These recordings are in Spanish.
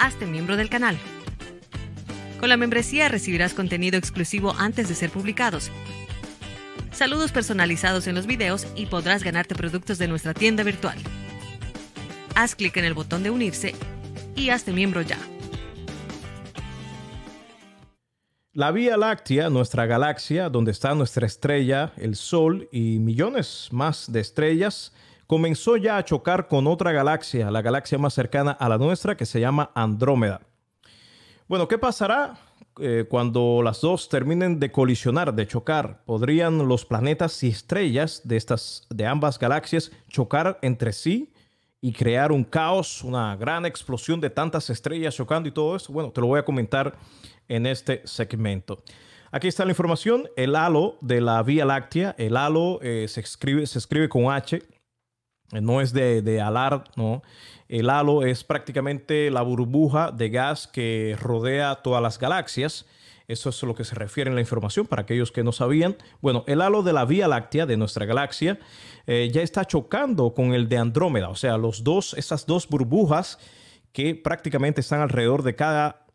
hazte miembro del canal. Con la membresía recibirás contenido exclusivo antes de ser publicados, saludos personalizados en los videos y podrás ganarte productos de nuestra tienda virtual. Haz clic en el botón de unirse y hazte miembro ya. La Vía Láctea, nuestra galaxia, donde está nuestra estrella, el Sol y millones más de estrellas, comenzó ya a chocar con otra galaxia, la galaxia más cercana a la nuestra, que se llama Andrómeda. Bueno, ¿qué pasará eh, cuando las dos terminen de colisionar, de chocar? ¿Podrían los planetas y estrellas de, estas, de ambas galaxias chocar entre sí y crear un caos, una gran explosión de tantas estrellas chocando y todo eso? Bueno, te lo voy a comentar en este segmento. Aquí está la información. El halo de la Vía Láctea, el halo eh, se, escribe, se escribe con H, no es de, de, alar, ¿no? El halo es prácticamente la burbuja de gas que rodea todas las galaxias. Eso es a lo que se refiere en la información para aquellos que no sabían. Bueno, el halo de la Vía Láctea, de nuestra galaxia, eh, ya está chocando con el de Andrómeda. O sea, los dos, esas dos burbujas que prácticamente están alrededor de cada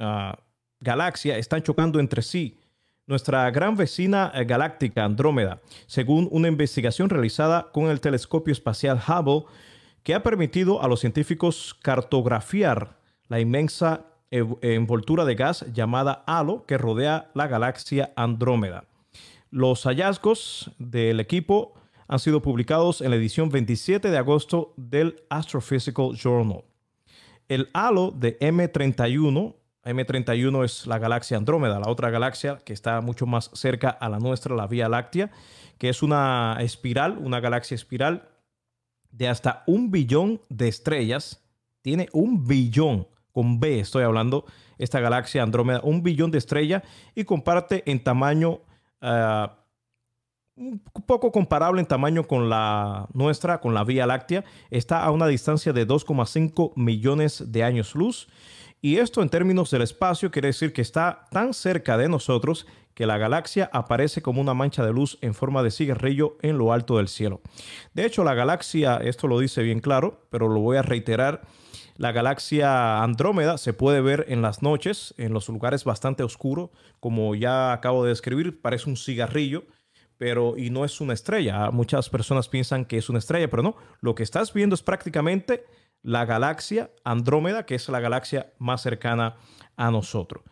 uh, galaxia están chocando entre sí. Nuestra gran vecina eh, galáctica Andrómeda, según una investigación realizada con el telescopio espacial Hubble, que ha permitido a los científicos cartografiar la inmensa envoltura de gas llamada halo que rodea la galaxia Andrómeda. Los hallazgos del equipo han sido publicados en la edición 27 de agosto del Astrophysical Journal. El halo de M31 M31 es la galaxia Andrómeda, la otra galaxia que está mucho más cerca a la nuestra, la Vía Láctea, que es una espiral, una galaxia espiral de hasta un billón de estrellas. Tiene un billón, con B estoy hablando, esta galaxia Andrómeda, un billón de estrellas y comparte en tamaño uh, un poco comparable en tamaño con la nuestra, con la Vía Láctea. Está a una distancia de 2,5 millones de años luz y esto en términos del espacio quiere decir que está tan cerca de nosotros que la galaxia aparece como una mancha de luz en forma de cigarrillo en lo alto del cielo. De hecho, la galaxia, esto lo dice bien claro, pero lo voy a reiterar, la galaxia Andrómeda se puede ver en las noches, en los lugares bastante oscuros, como ya acabo de describir, parece un cigarrillo, pero y no es una estrella. Muchas personas piensan que es una estrella, pero no, lo que estás viendo es prácticamente la galaxia Andrómeda, que es la galaxia más cercana a nosotros.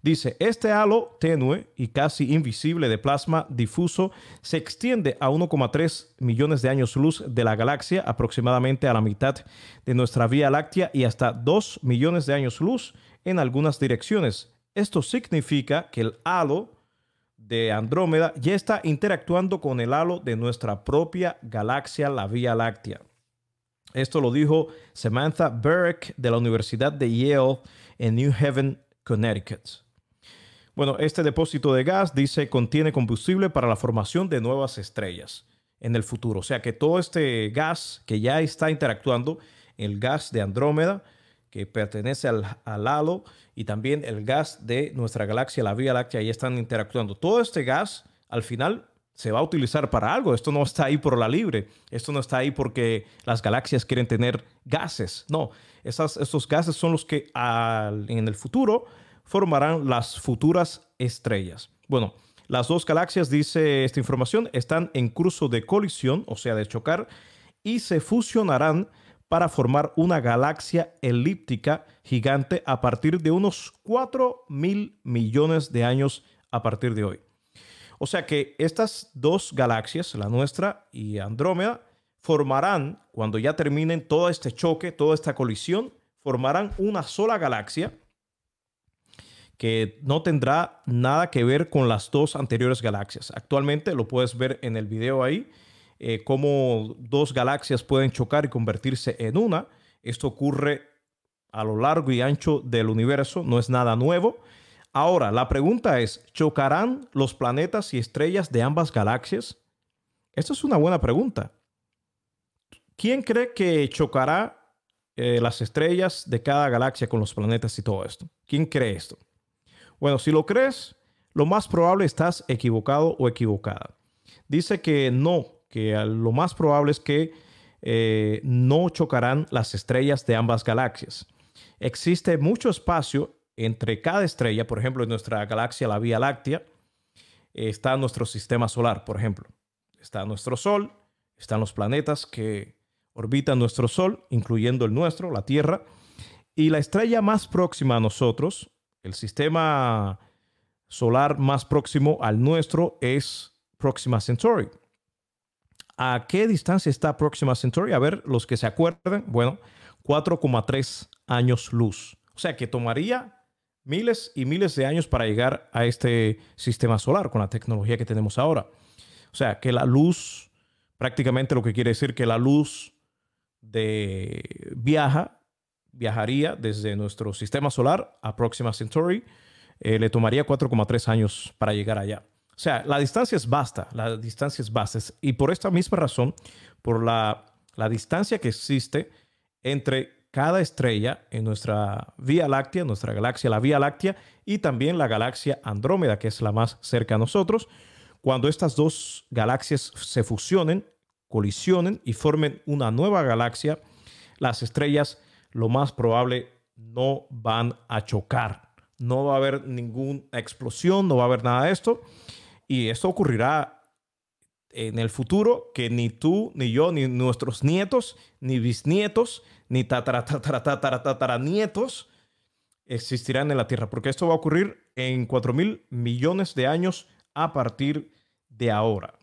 Dice, este halo tenue y casi invisible de plasma difuso se extiende a 1,3 millones de años luz de la galaxia, aproximadamente a la mitad de nuestra Vía Láctea y hasta 2 millones de años luz en algunas direcciones. Esto significa que el halo de Andrómeda ya está interactuando con el halo de nuestra propia galaxia, la Vía Láctea. Esto lo dijo Samantha Burke de la Universidad de Yale en New Haven, Connecticut. Bueno, este depósito de gas dice contiene combustible para la formación de nuevas estrellas en el futuro. O sea que todo este gas que ya está interactuando, el gas de Andrómeda, que pertenece al, al, halo, y también el gas de nuestra galaxia, la Vía Láctea, ya están interactuando. Todo este gas, al final, se va a utilizar para algo. Esto no está ahí por la libre. Esto no está ahí porque las galaxias quieren tener gases. No, esas, estos gases son los que en el futuro formarán las futuras estrellas. Bueno, las dos galaxias, dice esta información, están en curso de colisión, o sea, de chocar, y se fusionarán para formar una galaxia elíptica gigante a partir de unos 4 mil millones de años a partir de hoy. O sea que estas dos galaxias, la nuestra y Andrómeda, formarán, cuando ya terminen todo este choque, toda esta colisión, formarán una sola galaxia que no tendrá nada que ver con las dos anteriores galaxias. Actualmente lo puedes ver en el video ahí, eh, cómo dos galaxias pueden chocar y convertirse en una. Esto ocurre a lo largo y ancho del universo, no es nada nuevo. Ahora, la pregunta es, ¿chocarán los planetas y estrellas de ambas galaxias? Esta es una buena pregunta. ¿Quién cree que chocará eh, las estrellas de cada galaxia con los planetas y todo esto? ¿Quién cree esto? Bueno, si lo crees, lo más probable estás equivocado o equivocada. Dice que no, que lo más probable es que eh, no chocarán las estrellas de ambas galaxias. existe mucho espacio entre cada estrella, por ejemplo, en nuestra galaxia, la Vía Láctea, está nuestro sistema solar, por ejemplo. Está nuestro Sol, están los planetas que orbitan nuestro Sol, incluyendo el nuestro, la Tierra, y la estrella más próxima a nosotros, el sistema solar más próximo al nuestro es Próxima Centauri. ¿A qué distancia está Próxima Centauri? A ver, los que se acuerdan, bueno, 4,3 años luz. O sea que tomaría miles y miles de años para llegar a este sistema solar con la tecnología que tenemos ahora. O sea que la luz, prácticamente lo que quiere decir que la luz de viaja, viajaría desde nuestro sistema solar a Próxima Centauri, eh, le tomaría 4,3 años para llegar allá. O sea, la distancia es vasta, la distancia es vasta. Y por esta misma razón, por la, la distancia que existe entre cada estrella en nuestra Vía Láctea, nuestra galaxia, la Vía Láctea, y también la galaxia Andrómeda, que es la más cerca a nosotros. Cuando estas dos galaxias se fusionen, colisionen y formen una nueva galaxia, las estrellas lo más probable no van a chocar. No va a haber ninguna explosión, no va a haber nada de esto. Y esto ocurrirá en el futuro que ni tú, ni yo, ni nuestros nietos, ni bisnietos, ni tatara, tatara, nietos existirán en la Tierra, porque esto va a ocurrir en 4 mil millones de años a partir de ahora.